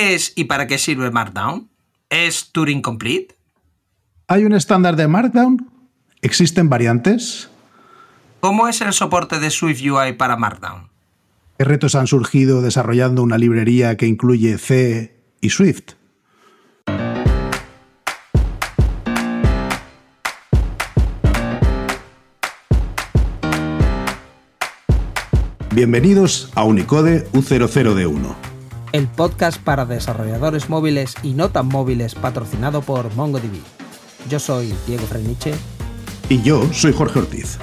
¿Qué es y para qué sirve Markdown? ¿Es Turing Complete? ¿Hay un estándar de Markdown? ¿Existen variantes? ¿Cómo es el soporte de Swift UI para Markdown? ¿Qué retos han surgido desarrollando una librería que incluye C y Swift? Bienvenidos a Unicode U00D1. El podcast para desarrolladores móviles y no tan móviles patrocinado por MongoDB. Yo soy Diego Freniche. Y yo soy Jorge Ortiz.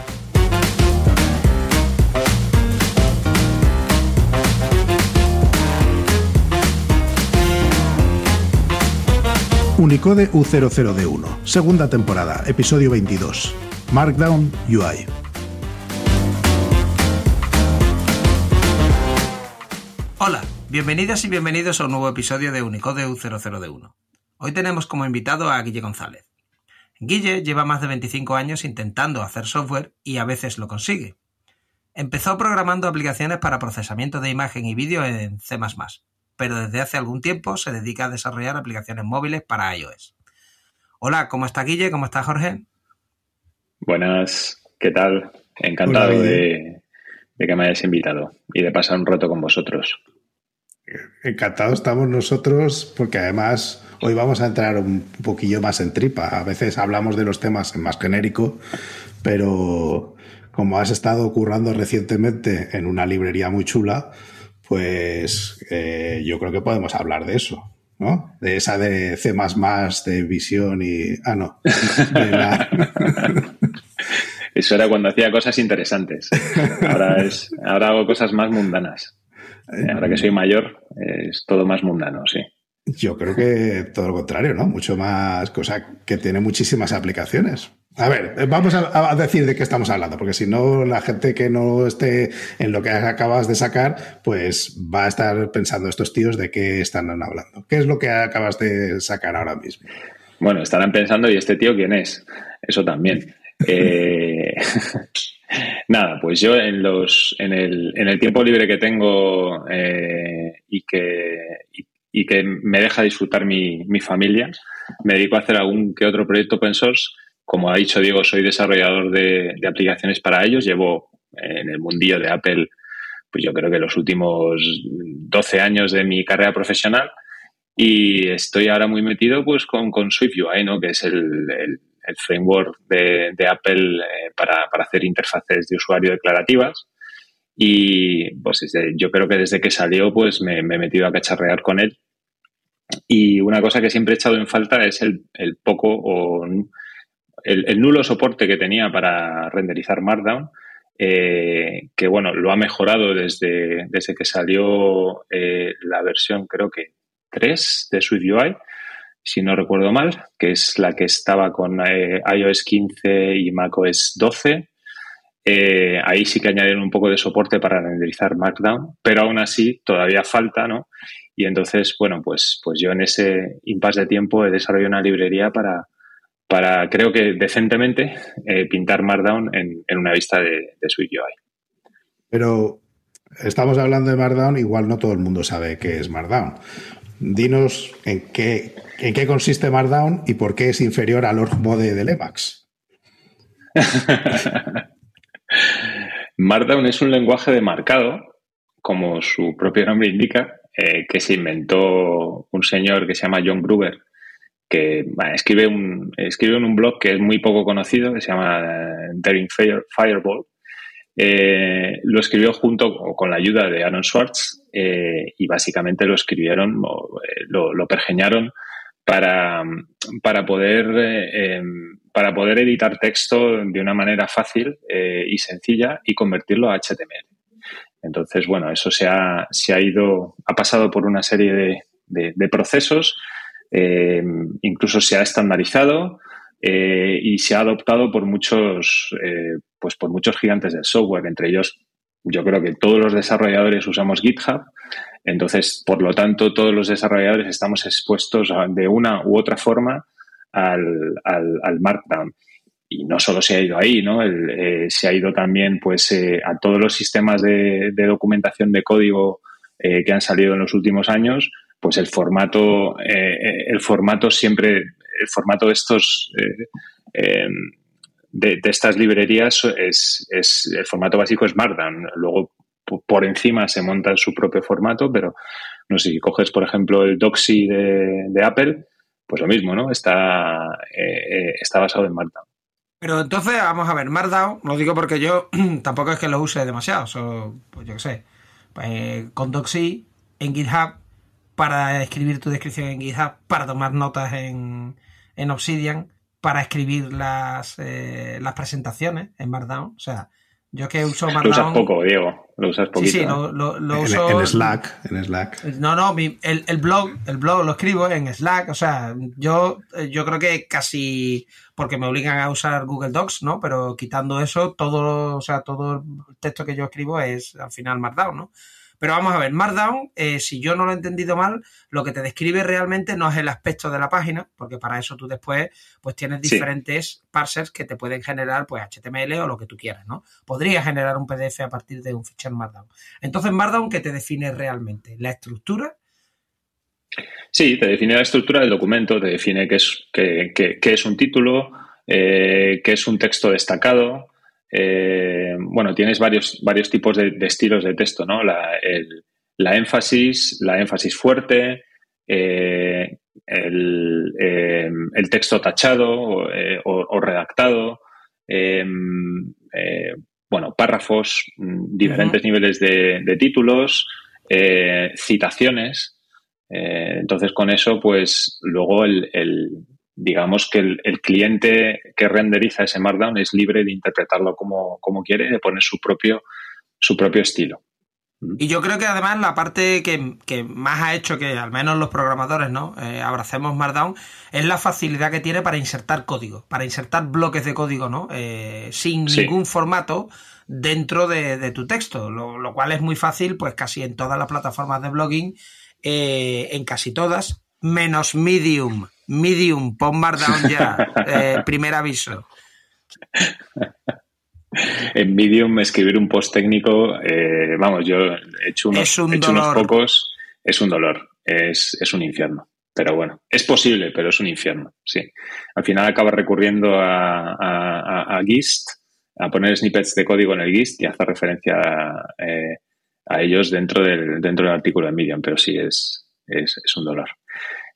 Unicode U00D1, segunda temporada, episodio 22. Markdown UI. Hola, bienvenidas y bienvenidos a un nuevo episodio de Unicode U00D1. Hoy tenemos como invitado a Guille González. Guille lleva más de 25 años intentando hacer software y a veces lo consigue. Empezó programando aplicaciones para procesamiento de imagen y vídeo en C++, pero desde hace algún tiempo se dedica a desarrollar aplicaciones móviles para iOS. Hola, ¿cómo está Guille? ¿Cómo está Jorge? Buenas, ¿qué tal? Encantado de, de que me hayáis invitado y de pasar un rato con vosotros. Encantados estamos nosotros porque además hoy vamos a entrar un poquillo más en tripa. A veces hablamos de los temas en más genérico, pero como has estado currando recientemente en una librería muy chula, pues eh, yo creo que podemos hablar de eso, ¿no? De esa de C++, de visión y... Ah, no. Eso era cuando hacía cosas interesantes. Ahora, es, ahora hago cosas más mundanas. Ahora que soy mayor, es todo más mundano, sí. Yo creo que todo lo contrario, ¿no? Mucho más, cosa que tiene muchísimas aplicaciones. A ver, vamos a, decir de qué estamos hablando, porque si no, la gente que no esté en lo que acabas de sacar, pues va a estar pensando estos tíos de qué están hablando. ¿Qué es lo que acabas de sacar ahora mismo? Bueno, estarán pensando, ¿y este tío quién es? Eso también. Eh, nada, pues yo en los en el, en el tiempo libre que tengo eh, y que y, que me deja disfrutar mi, mi, familia, me dedico a hacer algún que otro proyecto open source. Como ha dicho Diego, soy desarrollador de, de aplicaciones para ellos. Llevo en el mundillo de Apple, pues yo creo que los últimos 12 años de mi carrera profesional. Y estoy ahora muy metido pues con, con SwiftUI, ¿no? que es el, el, el framework de, de Apple eh, para, para, hacer interfaces de usuario declarativas. Y pues desde, yo creo que desde que salió pues me, me, he metido a cacharrear con él. Y una cosa que siempre he echado en falta es el, el poco o el, el, nulo soporte que tenía para renderizar Markdown. Eh, que bueno, lo ha mejorado desde, desde que salió eh, la versión creo que 3 de SwiftUI si no recuerdo mal, que es la que estaba con eh, iOS 15 y macOS 12. Eh, ahí sí que añadieron un poco de soporte para renderizar Markdown, pero aún así todavía falta, ¿no? Y entonces, bueno, pues, pues yo en ese impasse de tiempo he desarrollado una librería para, para creo que decentemente, eh, pintar Markdown en, en, una vista de, de SwiftUI. Pero estamos hablando de Markdown, igual no todo el mundo sabe qué es Markdown. Dinos en qué, en qué consiste Markdown y por qué es inferior al org mode del Emacs. Markdown es un lenguaje de marcado, como su propio nombre indica, eh, que se inventó un señor que se llama John Gruber, que escribe, un, escribe en un blog que es muy poco conocido, que se llama uh, Daring Fire, Fireball, eh, lo escribió junto con la ayuda de Aaron Swartz eh, y básicamente lo escribieron, eh, lo, pergeñaron para, para, poder, para poder editar texto de una manera fácil y sencilla y convertirlo a HTML. Entonces, bueno, eso se ha, se ha ido, ha pasado por una serie de, de, procesos, incluso se ha estandarizado, eh, y se ha adoptado por muchos, eh, pues por muchos gigantes del software, entre ellos yo creo que todos los desarrolladores usamos GitHub, entonces por lo tanto todos los desarrolladores estamos expuestos de una u otra forma al, al, Markdown. Y no solo se ha ido ahí, ¿no? Eh, se ha ido también pues a todos los sistemas de, documentación de código que han salido en los últimos años, pues el formato, el formato siempre, el formato de estos em, de, estas librerías es, es, el formato básico es Markdown. Luego por encima se monta su propio formato, pero no sé si coges, por ejemplo, el Doxy de, Apple, pues lo mismo, ¿no? Está, eh, está basado en Markdown. Pero entonces, vamos a ver, Markdown, lo digo porque yo tampoco es que lo use demasiado, pues yo qué sé, con Doxy en GitHub para escribir tu descripción en GitHub, para tomar notas en, en Obsidian, para escribir las, eh, las presentaciones en Markdown. O sea, yo que uso Markdown... Lo usas poco, Diego. Lo usas poquito. Sí, sí, lo, en, uso... En Slack, en Slack. No, no, el, blog, el blog lo escribo en Slack. O sea, yo, yo creo que casi... Porque me obligan a usar Google Docs, ¿no? Pero quitando eso, todo, o sea, todo el texto que yo escribo es al final Markdown, ¿no? Pero vamos a ver, Markdown, eh, si yo no lo he entendido mal, lo que te describe realmente no es el aspecto de la página, porque para eso tú después pues tienes diferentes parsers que te pueden generar pues HTML o lo que tú quieras, ¿no? Podría generar un PDF a partir de un fichero Markdown. Entonces, Markdown, ¿qué te define realmente? ¿La estructura? Sí, te define la estructura del documento, te define qué es, qué, es un título, eh, qué es un texto destacado, eh, bueno, tienes varios, varios tipos de, estilos de texto, ¿no? La, énfasis, la énfasis fuerte, eh, eh, el, texto tachado o, redactado, bueno, párrafos, mm, diferentes niveles de, títulos, citaciones. entonces, con eso, pues luego el digamos que el, cliente que renderiza ese Markdown es libre de interpretarlo como, quiere, de poner su propio, su propio estilo. Y yo creo que además la parte que, más ha hecho que al menos los programadores no eh, abracemos Markdown es la facilidad que tiene para insertar código, para insertar bloques de código, ¿no? Eh, sin ningún formato dentro de, tu texto, lo, cual es muy fácil, pues casi en todas las plataformas de blogging, eh, en casi todas, menos Medium. Medium, pon Markdown ya. Eh, primer aviso. En Medium escribir un post técnico, eh, vamos, yo he hecho unos, unos pocos, es un dolor, es, un infierno. Pero bueno, es posible, pero es un infierno, sí. Al final acaba recurriendo a, GIST, a poner snippets de código en el GIST y hacer referencia a, eh, ellos dentro del, dentro del artículo de Medium, pero sí, es, es un dolor.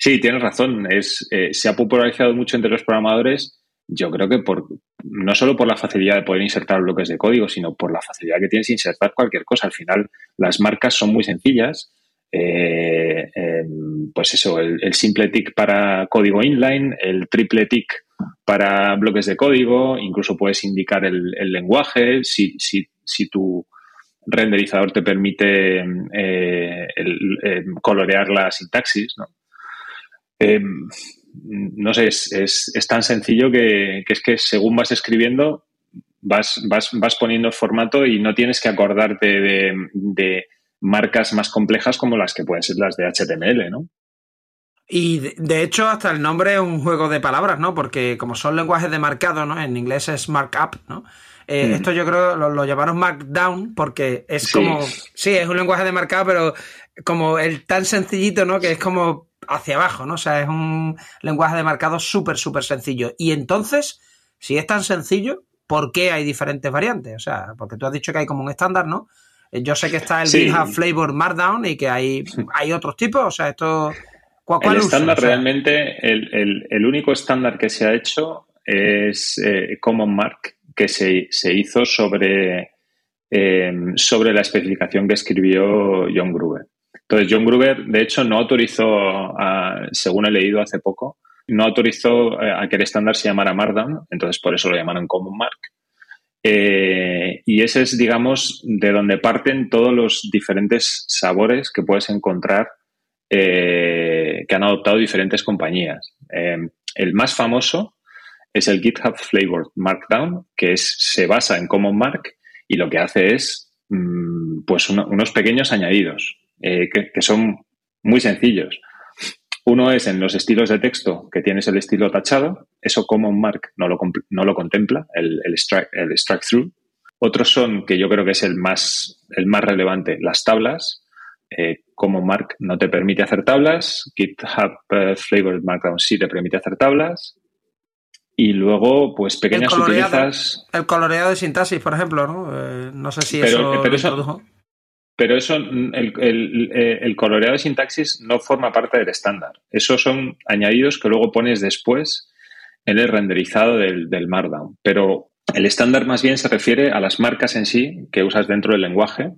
Sí, tienes razón. Es, eh, se ha popularizado mucho entre los programadores, yo creo que por no solo por la facilidad de poder insertar bloques de código, sino por la facilidad que tienes de insertar cualquier cosa. Al final, las marcas son muy sencillas. Eh, em, pues eso, el, simple tick para código inline, el triple tick para bloques de código, incluso puedes indicar el, lenguaje, si, tu renderizador te permite eh, colorear la sintaxis, ¿no? Em, no sé, es, tan sencillo que, es que según vas escribiendo, vas, vas, vas poniendo formato y no tienes que acordarte de, marcas más complejas como las que pueden ser las de HTML, ¿no? Y de, hecho, hasta el nombre es un juego de palabras, ¿no? Porque como son lenguajes de marcado, ¿no? En inglés es markup, ¿no? Eh, mm. Esto yo creo lo, lo, llamaron Markdown porque es como. Sí, es un lenguaje de marcado, pero como el tan sencillito, ¿no? Que es como hacia abajo, ¿no? O sea, es un lenguaje de marcado súper, súper sencillo. Y entonces, si es tan sencillo, ¿por qué hay diferentes variantes? O sea, porque tú has dicho que hay como un estándar, ¿no? Eh, yo sé que está el GitHub Flavor Markdown y que hay, hay otros tipos, o sea, esto... ¿cuál, el estándar realmente, el, único estándar que se ha hecho es eh, Common Mark, que se, hizo sobre, eh, sobre la especificación que escribió John Gruber. Entonces, John Gruber, de hecho, no autorizó, según he leído hace poco, no autorizó eh, a que el estándar se llamara Markdown, entonces por eso lo llamaron Common Mark. Eh, y ese es, digamos, de donde parten todos los diferentes sabores que puedes encontrar eh, que han adoptado diferentes compañías. el más famoso es el GitHub Flavored Markdown, que es, se basa en Common Mark y lo que hace es mm, pues unos pequeños añadidos. Eh, que, son muy sencillos. Uno es en los estilos de texto, que tienes el estilo tachado, eso Common Mark no lo, no lo contempla, el, el, strike, through. Otros son, que yo creo que es el más, el más relevante, las tablas. Eh, Common Mark no te permite hacer tablas, GitHub eh, Flavored Markdown sí te permite hacer tablas. Y luego, pues pequeñas sutilezas. El coloreado de sintaxis, por ejemplo, ¿no? Eh, no sé si eso, pero eso Pero eso, el, el, coloreado de sintaxis no forma parte del estándar. Esos son añadidos que luego pones después en el renderizado del, del Markdown. Pero el estándar más bien se refiere a las marcas en sí que usas dentro del lenguaje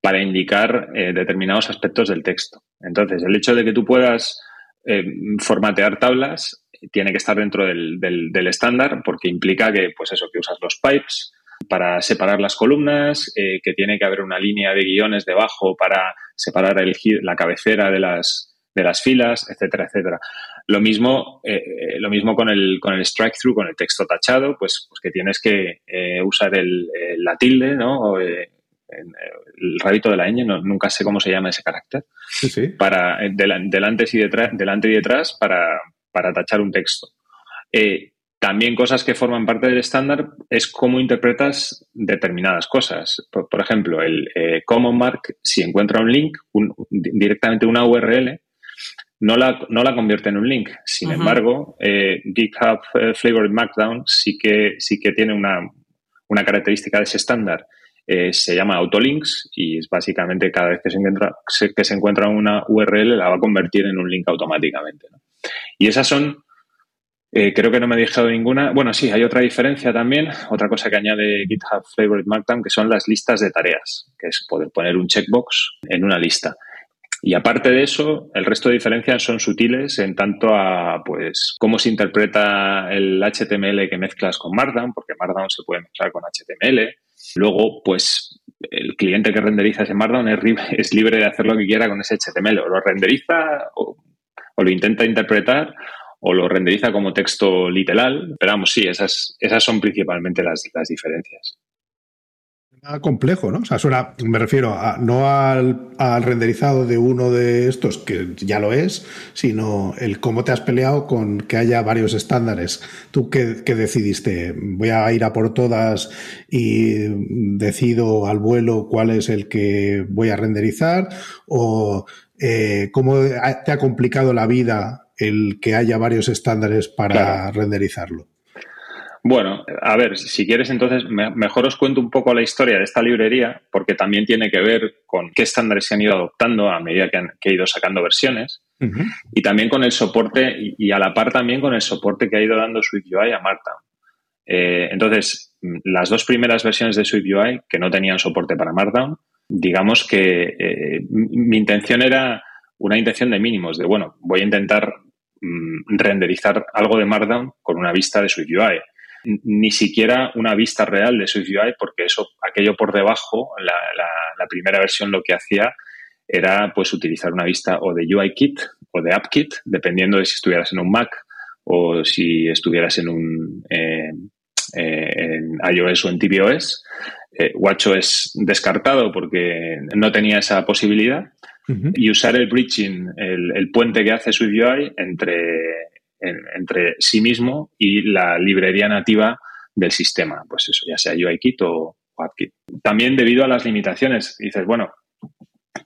para indicar eh, determinados aspectos del texto. Entonces, el hecho de que tú puedas eh, formatear tablas tiene que estar dentro del, del, estándar porque implica que, pues eso, que usas los pipes para separar las columnas, eh, que tiene que haber una línea de guiones debajo para separar el, la cabecera de las, de las filas, etcétera, etcétera. Lo mismo, lo mismo con el, con el strike through, con el texto tachado, pues, pues que tienes que usar el, la tilde, ¿no? el rabito de la ñ, nunca sé cómo se llama ese carácter, para eh, delante y detrás, delante y detrás para, para tachar un texto. Eh, también cosas que forman parte del estándar es cómo interpretas determinadas cosas. Por, ejemplo, el eh, Common Mark, si encuentra un link, directamente una URL, no la, no la convierte en un link. Sin embargo, GitHub Flavored Markdown sí que, sí que tiene una, una característica de ese estándar eh, se llama Autolinks y es básicamente cada vez que se, encuentra, que se encuentra una URL la va a convertir en un link automáticamente. Y esas son, eh, creo que no me he dejado ninguna. Bueno, sí, hay otra diferencia también, otra cosa que añade GitHub Favorite Markdown, que son las listas de tareas, que es poder poner un checkbox en una lista. Y aparte de eso, el resto de diferencias son sutiles en tanto a pues cómo se interpreta el HTML que mezclas con Markdown, porque Markdown se puede mezclar con HTML, Luego, pues el cliente que renderiza ese Markdown es, libre de hacer lo que quiera con ese HTML. O lo renderiza o, lo intenta interpretar o lo renderiza como texto literal. Pero vamos, sí, esas, esas son principalmente las diferencias complejo, ¿no? O sea, suena, me refiero a, no al, renderizado de uno de estos, que ya lo es, sino el cómo te has peleado con que haya varios estándares. ¿Tú qué, decidiste? ¿Voy a ir a por todas y decido al vuelo cuál es el que voy a renderizar? ¿O eh, cómo te ha complicado la vida el que haya varios estándares para renderizarlo? Bueno, a ver, si quieres entonces, mejor os cuento un poco la historia de esta librería, porque también tiene que ver con qué estándares se han ido adoptando a medida que, han, he ido sacando versiones, y también con el soporte, y, a la par también con el soporte que ha ido dando SwiftUI a Markdown. Eh, entonces, las dos primeras versiones de SwiftUI que no tenían soporte para Markdown, digamos que eh, mi intención era una intención de mínimos, de bueno, voy a intentar mm, renderizar algo de Markdown con una vista de SwiftUI ni siquiera una vista real de SwiftUI, porque eso, aquello por debajo, la, primera versión lo que hacía era pues utilizar una vista o de UIKit o de AppKit, dependiendo de si estuvieras en un Mac o si estuvieras en un eh, eh, en iOS o en tvOS. Eh, WatchOS descartado porque no tenía esa posibilidad. Y usar el bridging, el, el, puente que hace SwiftUI entre entre sí mismo y la librería nativa del sistema, pues eso, ya sea UIKit o AppKit. También debido a las limitaciones, dices, bueno,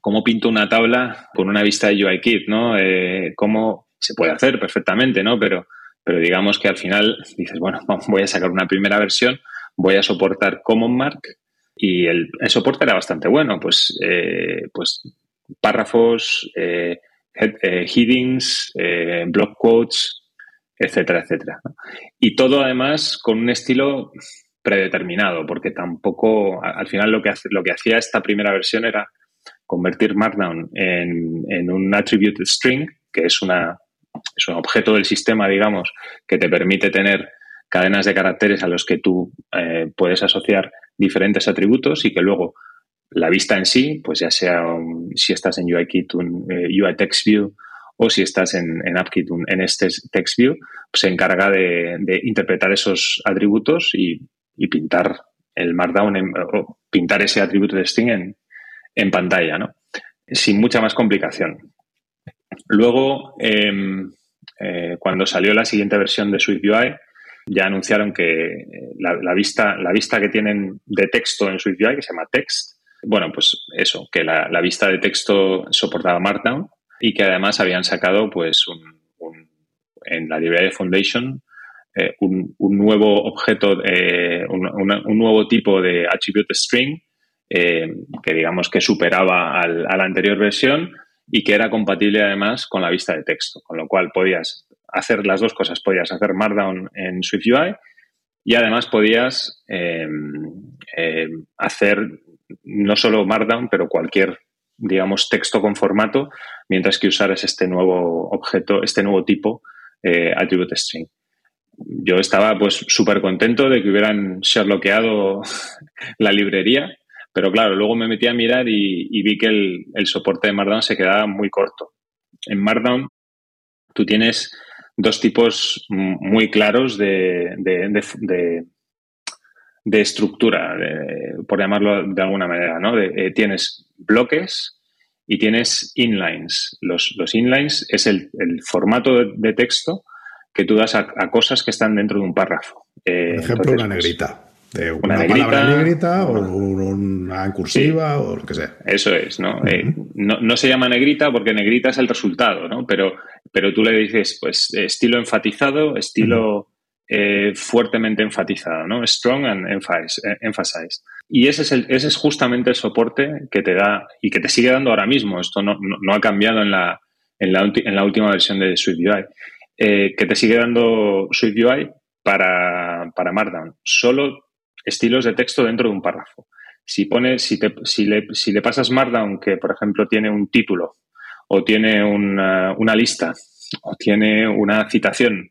¿cómo pinto una tabla con una vista de UIKit, no? Eh, ¿Cómo se puede hacer perfectamente, no? Pero, pero digamos que al final dices, bueno, voy a sacar una primera versión, voy a soportar Common Mark y el, soporte era bastante bueno, pues, eh, pues párrafos, eh, headings, block quotes, etcétera, etcétera. Y todo además con un estilo predeterminado, porque tampoco, al final lo que, lo que hacía esta primera versión era convertir Markdown en, un attribute string, que es, una, es un objeto del sistema, digamos, que te permite tener cadenas de caracteres a los que tú eh, puedes asociar diferentes atributos y que luego la vista en sí, pues ya sea si estás en UIKit, un eh, UI Text View o si estás en, AppKit, en este text view, se encarga de, interpretar esos atributos y, pintar el Markdown, o pintar ese atributo de string en, en pantalla, ¿no? Sin mucha más complicación. Luego, em, eh, cuando salió la siguiente versión de SwiftUI, ya anunciaron que la, vista, la vista que tienen de texto en SwiftUI, que se llama Text, Bueno, pues eso, que la, vista de texto soportaba Markdown y que además habían sacado pues en la librería de Foundation eh, un, nuevo objeto, eh, un, nuevo tipo de attribute string eh, que digamos que superaba a la anterior versión y que era compatible además con la vista de texto, con lo cual podías hacer las dos cosas, podías hacer Markdown en SwiftUI y además podías hacer no solo Markdown, pero cualquier, digamos, texto con formato, mientras que usaras este nuevo objeto, este nuevo tipo eh, attribute string. Yo estaba pues súper contento de que hubieran sherlockeado la librería, pero claro, luego me metí a mirar y, vi que el, soporte de Markdown se quedaba muy corto. En Markdown tú tienes dos tipos muy claros de estructura, por llamarlo de alguna manera, ¿no? Eh, tienes bloques y tienes inlines. Los, los inlines es el, formato de, texto que tú das a, cosas que están dentro de un párrafo. Eh, Por ejemplo, una pues, negrita. De una, palabra negrita o una cursiva o lo que sea. Eso es, ¿no? Eh, ¿no? ¿no? se llama negrita porque negrita es el resultado, ¿no? Pero, pero tú le dices, pues, estilo enfatizado, estilo eh, fuertemente enfatizado, ¿no? Strong and eh, emphasize. Y ese es, el, ese es justamente el soporte que te da y que te sigue dando ahora mismo. Esto no, ha cambiado en la, en la, última versión de SwiftUI. Eh, que te sigue dando SwiftUI para, para Markdown. Solo estilos de texto dentro de un párrafo. Si, pones, si, te, si, le, si le pasas Markdown, que por ejemplo tiene un título, o tiene una, una lista, o tiene una citación,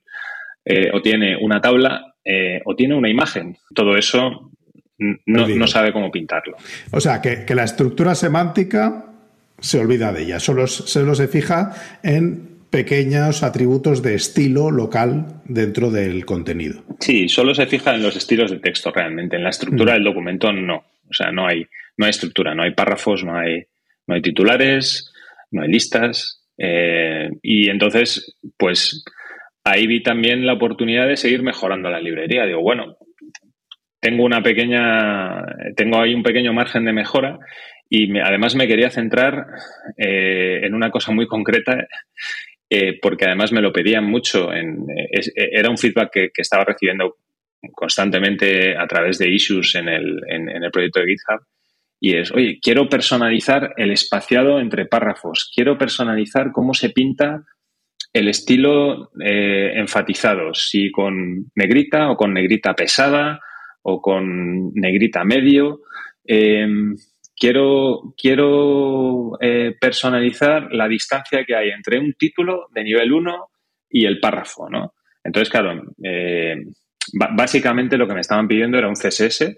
eh, o tiene una tabla eh, o tiene una imagen. Todo eso no, sabe cómo pintarlo. O sea, que, la estructura semántica se olvida de ella, solo, solo se fija en pequeños atributos de estilo local dentro del contenido. Sí, solo se fija en los estilos de texto realmente. En la estructura mm. del documento no. O sea, no hay, no hay estructura, no hay párrafos, no hay, no hay titulares, no hay listas. Eh, y entonces, pues ahí vi también la oportunidad de seguir mejorando la librería. Digo, bueno, tengo una pequeña, tengo ahí un pequeño margen de mejora y además me quería centrar eh, en una cosa muy concreta eh, porque además me lo pedían mucho. Era un feedback que, estaba recibiendo constantemente a través de issues en el, en el proyecto de GitHub. Y es, oye, quiero personalizar el espaciado entre párrafos, quiero personalizar cómo se pinta el estilo eh, enfatizado, si con negrita o con negrita pesada o con negrita medio. Em, quiero quiero eh, personalizar la distancia que hay entre un título de nivel 1 y el párrafo, ¿no? Entonces, claro, eh, básicamente lo que me estaban pidiendo era un CSS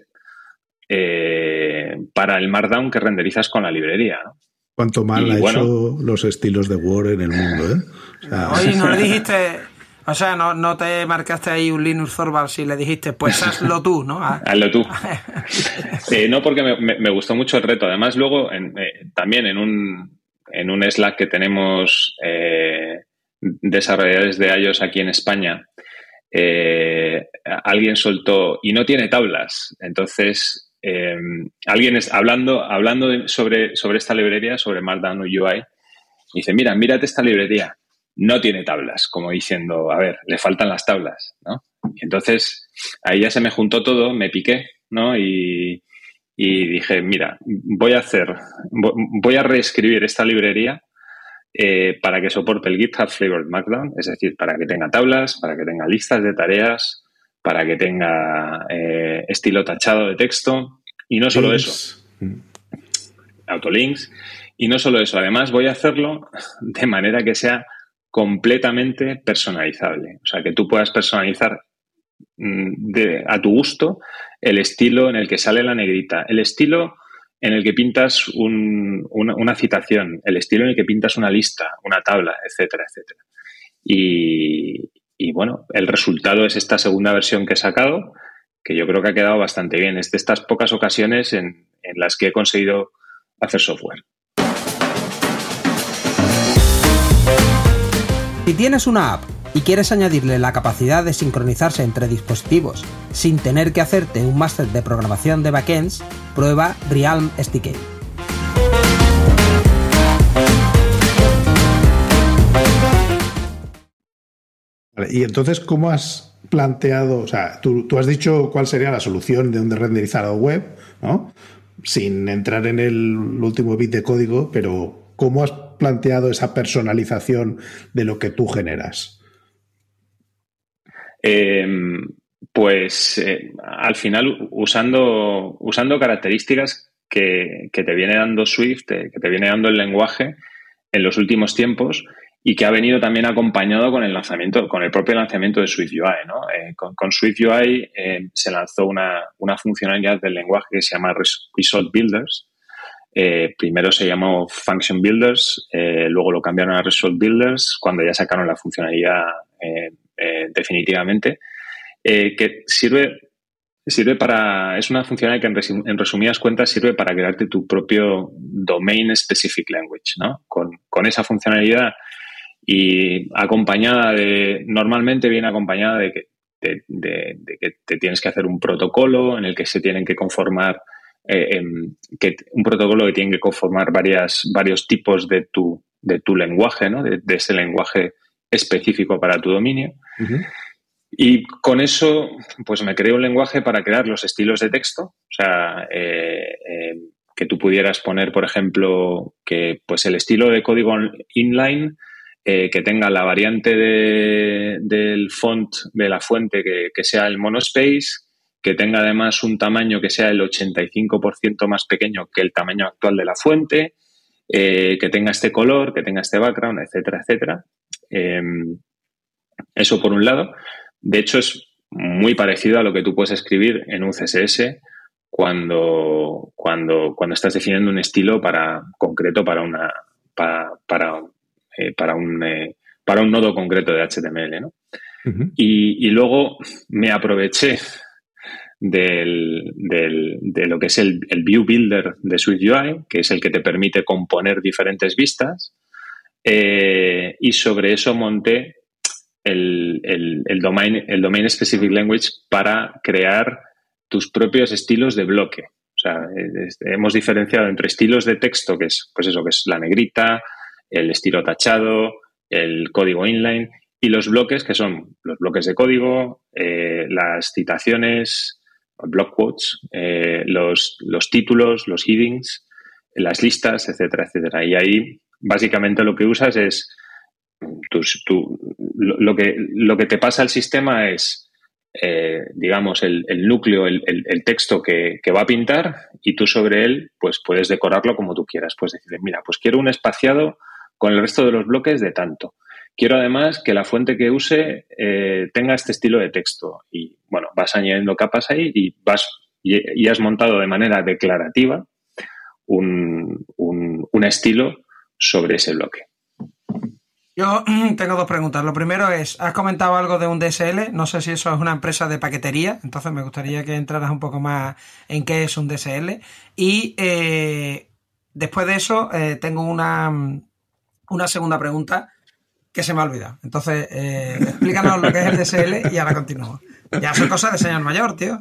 para el Markdown que renderizas con la librería. ¿no? Cuánto mal ha hecho los estilos de Word en el mundo, ¿eh? Oye, no le dijiste, o sea, no, no te marcaste ahí un Linux Torvalds y le dijiste, pues hazlo tú, ¿no? Ah. Hazlo tú. no, porque me, gustó mucho el reto. Además, luego, eh, también en un, en un Slack que tenemos eh, desarrolladores de iOS aquí en España, eh, alguien soltó, y no tiene tablas. Entonces, eh, alguien es hablando, hablando sobre, sobre esta librería, sobre Markdown UI, dice, mira, mírate esta librería, no tiene tablas, como diciendo, a ver, le faltan las tablas, ¿no? Y entonces ahí ya se me juntó todo, me piqué, ¿no? Y, dije, mira, voy a hacer, voy a reescribir esta librería eh, para que soporte el GitHub Flavored Markdown, es decir, para que tenga tablas, para que tenga listas de tareas, para que tenga eh, estilo tachado de texto. Y no solo eso, autolinks. Y no solo eso, además voy a hacerlo de manera que sea completamente personalizable. O sea, que tú puedas personalizar mm, a tu gusto el estilo en el que sale la negrita, el estilo en el que pintas una, citación, el estilo en el que pintas una lista, una tabla, etcétera, etcétera. Y, y bueno, el resultado es esta segunda versión que he sacado, que yo creo que ha quedado bastante bien. Es de estas pocas ocasiones en, las que he conseguido hacer software. Si tienes una app y quieres añadirle la capacidad de sincronizarse entre dispositivos sin tener que hacerte un máster de programación de backends, prueba Realm SDK. y entonces, ¿cómo has planteado? O sea, tú, has dicho cuál sería la solución de un renderizado web, ¿no? Sin entrar en el último bit de código, pero ¿cómo has planteado esa personalización de lo que tú generas? Em, pues eh, al final usando, usando características que, te viene dando Swift, eh, que te viene dando el lenguaje en los últimos tiempos y que ha venido también acompañado con el lanzamiento, con el propio lanzamiento de Swift UI. Eh, con, con, Swift UI se lanzó una, una, funcionalidad del lenguaje que se llama Result Builders. Primero se llamó Function Builders, luego lo cambiaron a Result Builders cuando ya sacaron la funcionalidad eh, definitivamente, eh, que sirve, sirve para, es una funcionalidad que en, resumidas cuentas sirve para crearte tu propio Domain Specific Language, ¿no? Con, esa funcionalidad y acompañada de, normalmente viene acompañada de que, de, que te tienes que hacer un protocolo en el que se tienen que conformar eh, que, un protocolo que tiene que conformar varias, varios tipos de tu, de tu lenguaje, ¿no? de, ese lenguaje específico para tu dominio. Y con eso, pues me creé un lenguaje para crear los estilos de texto. O sea, eh, eh, que tú pudieras poner, por ejemplo, que pues el estilo de código inline eh, que tenga la variante del font de la fuente que, que, sea el monospace, que tenga además un tamaño que sea el 85% más pequeño que el tamaño actual de la fuente, que tenga este color, que tenga este background, etcétera, etcétera. Em, eso por un lado. De hecho, es muy parecido a lo que tú puedes escribir en un CSS cuando, cuando, cuando estás definiendo un estilo para, concreto para una para, para, eh, un, eh, para un nodo concreto de HTML. y, luego me aproveché del, de lo que es el, el, View Builder de SwiftUI, que es el que te permite componer diferentes vistas eh, y sobre eso monté el, el, domain, el Domain Specific Language para crear tus propios estilos de bloque. O sea, hemos diferenciado entre estilos de texto, que es, pues eso, que es la negrita, el estilo tachado, el código inline, y los bloques, que son los bloques de código, eh, las citaciones, block quotes, eh, los, los títulos, los headings, las listas, etcétera, etcétera. Y ahí básicamente lo que usas es lo, que, lo que te pasa al sistema es, eh, digamos, el, núcleo, el, texto que, va a pintar y tú sobre él pues puedes decorarlo como tú quieras. Puedes decir, mira, pues quiero un espaciado con el resto de los bloques de tanto. Quiero además que la fuente que use eh, tenga este estilo de texto. Y bueno, vas añadiendo capas ahí y vas y, has montado de manera declarativa un, un estilo sobre ese bloque. Yo tengo dos preguntas. Lo primero es, has comentado algo de un DSL, no sé si eso es una empresa de paquetería, entonces me gustaría que entraras un poco más en qué es un DSL. Y eh, después de eso, eh, tengo una, una segunda pregunta que se me ha olvidado. Entonces, eh, explícanos lo que es el DSL y ahora continúo. Ya son cosas de señor mayor, tío.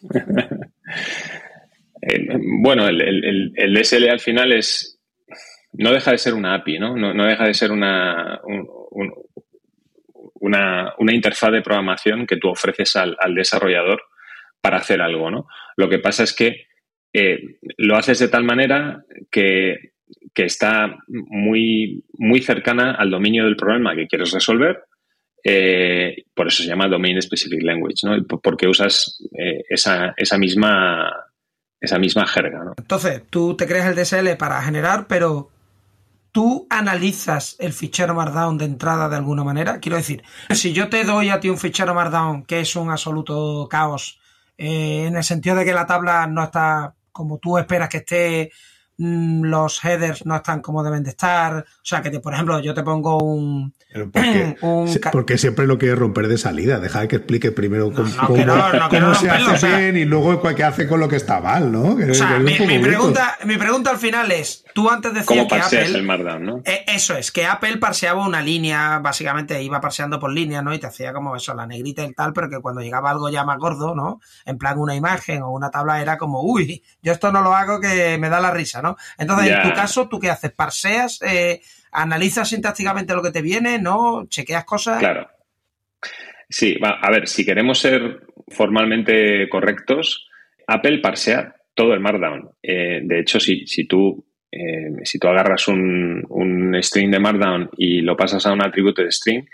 bueno, el, el DSL al final es, no deja de ser una API, ¿no? No, deja de ser una, una, una, interfaz de programación que tú ofreces al, desarrollador para hacer algo, ¿no? Lo que pasa es que eh, lo haces de tal manera que, está muy, muy cercana al dominio del problema que quieres resolver. Eh, por eso se llama Domain Specific Language, ¿no? Porque usas eh, esa, esa, misma, esa misma jerga, ¿no? Entonces, tú te creas el DSL para generar, pero tú analizas el fichero Markdown de entrada de alguna manera. Quiero decir, si yo te doy a ti un fichero Markdown que es un absoluto caos, eh, en el sentido de que la tabla no está como tú esperas que esté, los headers no están como deben de estar. O sea, que por ejemplo yo te pongo un... porque, siempre lo quieres romper de salida. Deja que explique primero cómo, se hace bien y luego qué hace con lo que está mal, ¿no? o sea, mi, pregunta, mi pregunta al final es, tú antes decías que Apple... el Markdown, ¿no? Eh, eso es, que Apple parseaba una línea, básicamente iba parseando por línea, ¿no? Y te hacía como eso, la negrita y tal, pero que cuando llegaba algo ya más gordo, ¿no? En plan una imagen o una tabla era como, uy, yo esto no lo hago que me da la risa, ¿no? Entonces, en tu caso, ¿tú qué haces? ¿Parseas? Eh, ¿Analizas sintácticamente lo que te viene? ¿No? ¿Chequeas cosas? Claro. Sí, a ver, si queremos ser formalmente correctos, Apple parsea todo el Markdown. Eh, de hecho, si, si tú eh, si tú agarras un, un, string de Markdown y lo pasas a un atributo de string,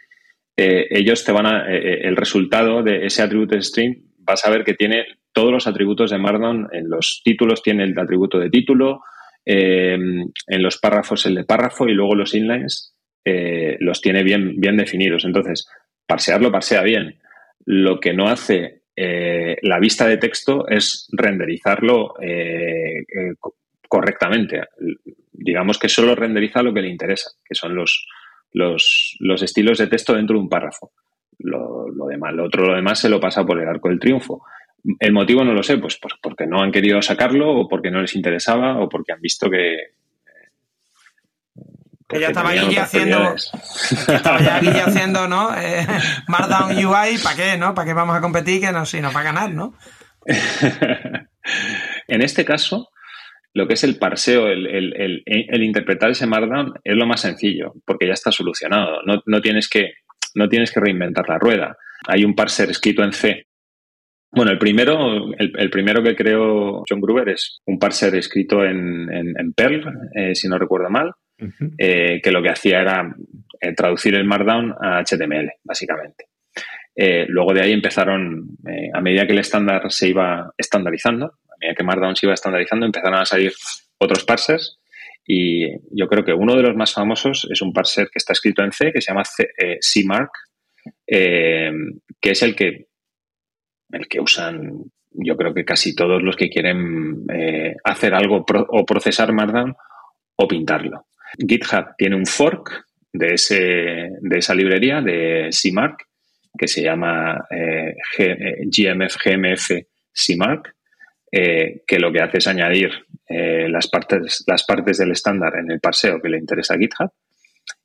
ellos te van a. el resultado de ese atributo de string vas a ver que tiene todos los atributos de Markdown. En los títulos tiene el atributo de título, em, en los párrafos el de párrafo y luego los inlines eh, los tiene bien, bien definidos. Entonces, parsearlo parsea bien. Lo que no hace eh, la vista de texto es renderizarlo eh, correctamente. Digamos que solo renderiza lo que le interesa, que son los, los, los estilos de texto dentro de un párrafo. Lo, lo, demás, lo otro, lo demás se lo pasa por el arco del triunfo. El motivo no lo sé, pues, pues, porque no han querido sacarlo o porque no les interesaba o porque han visto que... Que ya estaba Guille haciendo, estaba ya Guille haciendo, ¿no? Eh, Markdown UI, ¿para qué, no? ¿Para qué vamos a competir? Que no, sino para ganar, ¿no? en este caso, lo que es el parseo, el, el, el, interpretar ese Markdown es lo más sencillo, porque ya está solucionado. No, no, tienes que, no tienes que reinventar la rueda. Hay un parser escrito en C bueno, el primero, el, primero que creó John Gruber es un parser escrito en, en, Perl, eh, si no recuerdo mal, eh, que lo que hacía era eh, traducir el Markdown a HTML, básicamente. luego de ahí empezaron, a medida que el estándar se iba estandarizando, a medida que Markdown se iba estandarizando, empezaron a salir otros parsers y yo creo que uno de los más famosos es un parser que está escrito en C, que se llama CMark, que es el que el que usan yo creo que casi todos los que quieren eh, hacer algo o procesar Markdown o pintarlo. GitHub tiene un fork de, ese, de esa librería de CMark que se llama eh, GMF, GMF CMark, eh, que lo que hace es añadir eh, las, partes, las partes del estándar en el parseo que le interesa a GitHub.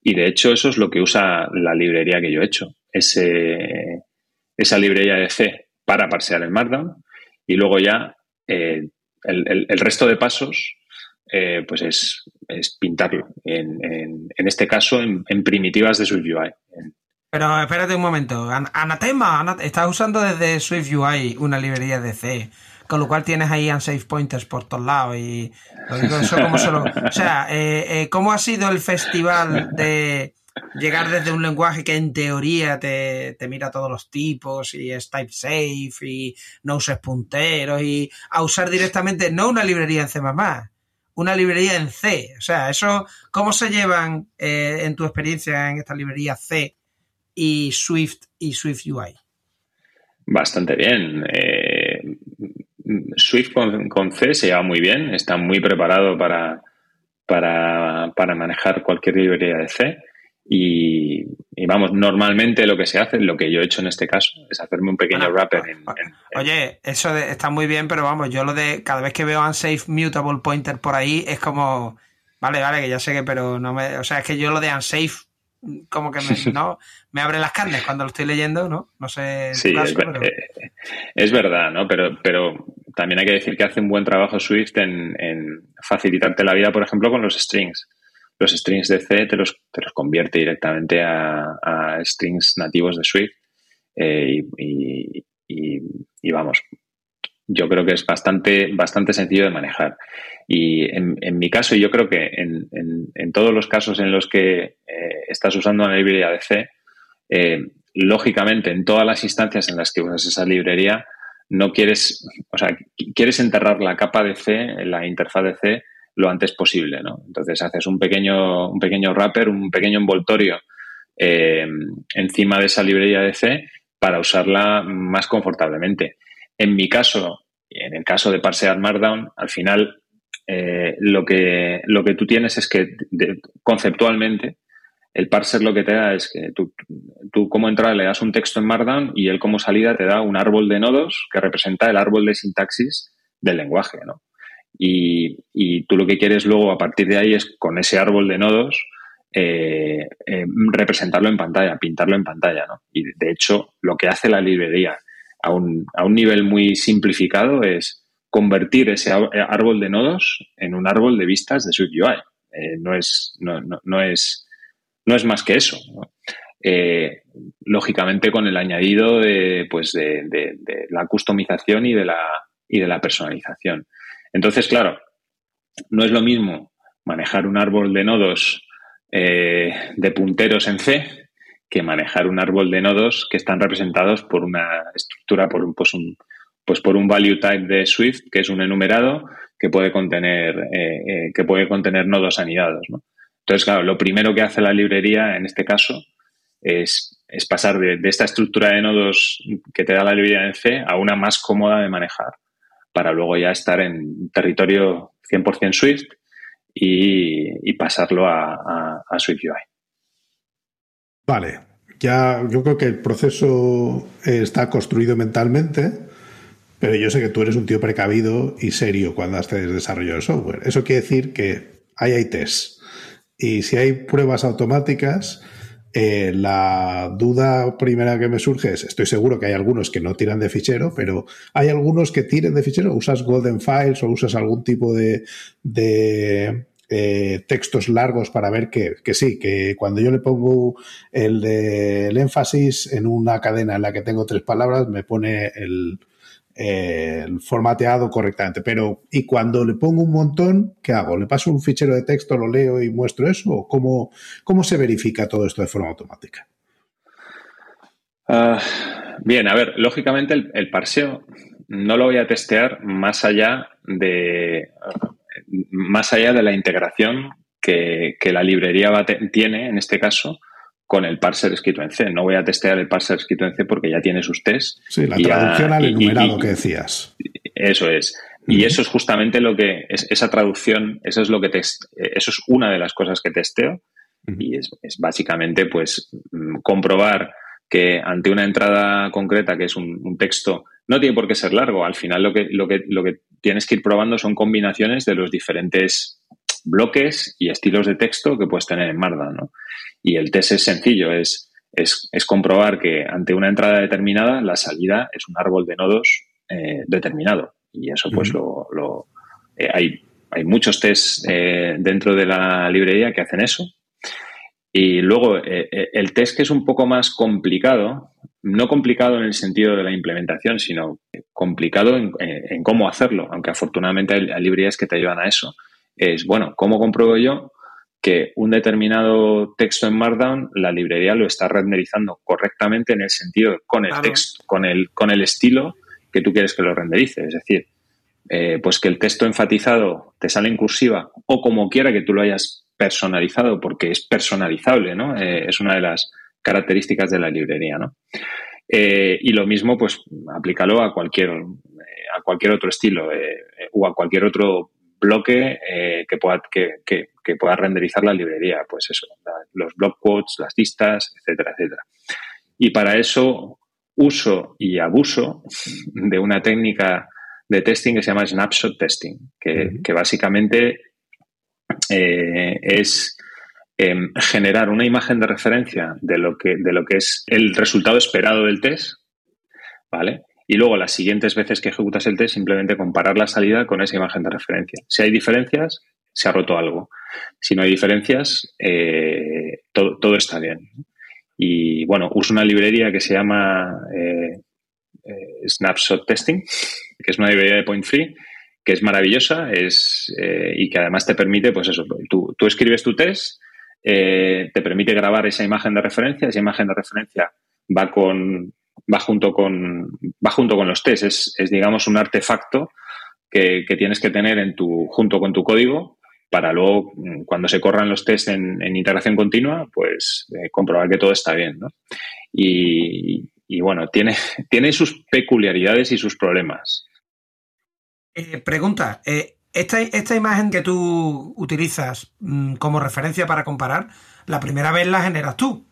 Y de hecho eso es lo que usa la librería que yo he hecho. Ese, esa librería de C para parsear el Markdown y luego ya eh, el, resto de pasos eh, pues es, pintarlo, en, en, este caso en, primitivas de SwiftUI. Pero espérate un momento, Anatema, estás usando desde SwiftUI una librería de C, con lo cual tienes ahí unsafe pointers por todos lados y eso como solo... O sea, eh, ¿cómo ha sido el festival de llegar desde un lenguaje que en teoría te, mira todos los tipos y es type safe y no uses punteros y a usar directamente no una librería en C++, una librería en C. O sea, eso, ¿cómo se llevan eh, en tu experiencia en esta librería C y Swift y Swift UI? Bastante bien. Eh, Swift con, con, C se lleva muy bien, está muy preparado para, para, para manejar cualquier librería de C. Y, vamos, normalmente lo que se hace, lo que yo he hecho en este caso, es hacerme un pequeño wrapper. En, Oye, eso está muy bien, pero vamos, yo lo de cada vez que veo unsafe mutable pointer por ahí es como, vale, vale, que ya sé que, pero no me, o sea, es que yo lo de unsafe como que me, ¿no? me abre las carnes cuando lo estoy leyendo, ¿no? No sé. Sí, es, eh, es, verdad, ¿no? Pero, pero también hay que decir que hace un buen trabajo Swift en, en facilitarte la vida, por ejemplo, con los strings los strings de C te los, te los convierte directamente a, strings nativos de Swift. Eh, y, vamos, yo creo que es bastante, bastante sencillo de manejar. Y en, mi caso, y yo creo que en, en, todos los casos en los que eh, estás usando una librería de C, eh, lógicamente en todas las instancias en las que usas esa librería, no quieres, o sea, quieres enterrar la capa de C, la interfaz de C, lo antes posible, ¿no? Entonces haces un pequeño, un pequeño wrapper, un pequeño envoltorio eh, encima de esa librería de C para usarla más confortablemente. En mi caso, en el caso de parsear Markdown, al final eh, lo, que, lo que tú tienes es que conceptualmente el parser lo que te da es que tú, tú, como entrada le das un texto en Markdown y él como salida te da un árbol de nodos que representa el árbol de sintaxis del lenguaje, ¿no? Y, y tú lo que quieres luego a partir de ahí es con ese árbol de nodos eh, eh, representarlo en pantalla, pintarlo en pantalla, ¿no? Y de hecho lo que hace la librería a un, a un nivel muy simplificado es convertir ese árbol de nodos en un árbol de vistas de SwiftUI. Eh, no, es, no, no, es, no es más que eso. Eh, lógicamente con el añadido de, pues de, la customización y de la, y de la personalización. Entonces, claro, no es lo mismo manejar un árbol de nodos eh, de punteros en C que manejar un árbol de nodos que están representados por una estructura, por un, pues un, pues por un value type de Swift, que es un enumerado que puede contener, eh, eh, que puede contener nodos anidados. Entonces, claro, lo primero que hace la librería en este caso es, es pasar de, esta estructura de nodos que te da la librería en C a una más cómoda de manejar, para luego ya estar en territorio 100% Swift y, pasarlo a, Swift UI. Vale, ya yo creo que el proceso está construido mentalmente pero yo sé que tú eres un tío precavido y serio cuando haces desarrollo de software. Eso quiere decir que ahí hay tests. Y si hay pruebas automáticas, eh, la duda primera que me surge es, estoy seguro que hay algunos que no tiran de fichero, pero hay algunos que tiren de fichero, usas Golden Files o usas algún tipo de, de eh, textos largos para ver que, que, sí, que cuando yo le pongo el, el énfasis en una cadena en la que tengo tres palabras, me pone el, eh, formateado correctamente. Pero, ¿y cuando le pongo un montón, qué hago? ¿Le paso un fichero de texto, lo leo y muestro eso? ¿O cómo, cómo se verifica todo esto de forma automática? Ah, bien, a ver, lógicamente el, parseo no lo voy a testear más allá de más allá de la integración que, la librería tiene, en este caso, con el parser escrito en C. No voy a testear el parser escrito en C porque ya tiene sus tests. Sí, la traducción al enumerado que decías. Eso es. Y eso es justamente lo que, es, esa traducción, eso es lo que eso es una de las cosas que testeo. Y es, básicamente, pues, mm, comprobar que ante una entrada concreta, que es un, texto, no tiene por qué ser largo. Al final lo que, lo que, lo que tienes que ir probando son combinaciones de los diferentes bloques y estilos de texto que puedes tener en Markdown, ¿no? Y el test es sencillo, es, es, comprobar que ante una entrada determinada la salida es un árbol de nodos eh, determinado. Y eso pues lo, lo eh, hay, hay muchos tests eh, dentro de la librería que hacen eso. Y luego el test que es un poco más complicado, no complicado en el sentido de la implementación, sino complicado en, en cómo hacerlo, aunque afortunadamente hay librerías que te ayudan a eso, es, bueno, ¿cómo compruebo yo que un determinado texto en Markdown, la librería lo está renderizando correctamente en el sentido con el texto, con el, con el estilo que tú quieres que lo renderice. Es decir, eh, pues que el texto enfatizado te sale en cursiva o como quiera que tú lo hayas personalizado, porque es personalizable, ¿no? Eh, es una de las características de la librería, ¿no? Eh, y lo mismo, pues, aplícalo a cualquier, a cualquier otro estilo o a cualquier otro bloque eh, que, pueda, que, pueda renderizar la librería, pues eso, los block quotes, las listas, etcétera, etcétera. Y para eso uso y abuso de una técnica de testing que se llama snapshot testing, que, básicamente eh, es em, generar una imagen de referencia de lo, que, de lo que es el resultado esperado del test, ¿vale? Y luego las siguientes veces que ejecutas el test simplemente comparar la salida con esa imagen de referencia. Si hay diferencias, se ha roto algo. Si no hay diferencias, eh, todo, está bien. Y bueno, uso una librería que se llama eh, eh, Snapshot Testing, que es una librería de Point Free, que es maravillosa es, y que además te permite, pues eso, tú, tú escribes tu test, te permite grabar esa imagen de referencia, esa imagen de referencia va con va junto con, va junto con los tests. Es, digamos, un artefacto que, tienes que tener en tu, junto con tu código para luego, mm, cuando se corran los tests en, integración continua, pues eh, comprobar que todo está bien. ¿no? Y, bueno, tiene, tiene sus peculiaridades y sus problemas. Eh, pregunta, eh, esta, esta imagen que tú utilizas mm, como referencia para comparar, la primera vez la generas tú,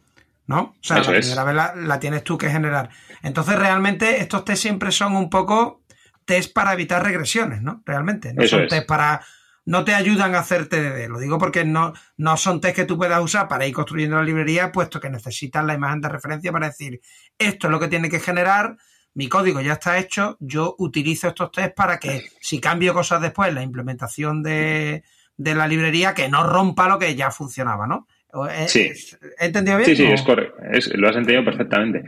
¿no? O sea, la primera vez la, tienes tú que generar. Entonces, realmente, estos test siempre son un poco test para evitar regresiones, ¿no? Realmente. No son test para. No te ayudan a hacer TDD. Lo digo porque no, no son test que tú puedas usar para ir construyendo la librería, puesto que necesitas la imagen de referencia para decir esto es lo que tiene que generar mi código ya está hecho, yo utilizo estos test para que si cambio cosas después, la implementación de, la librería, que no rompa lo que ya funcionaba, ¿no? Sí. ¿He entendido bien? Sí, sí, es correcto. lo has entendido perfectamente.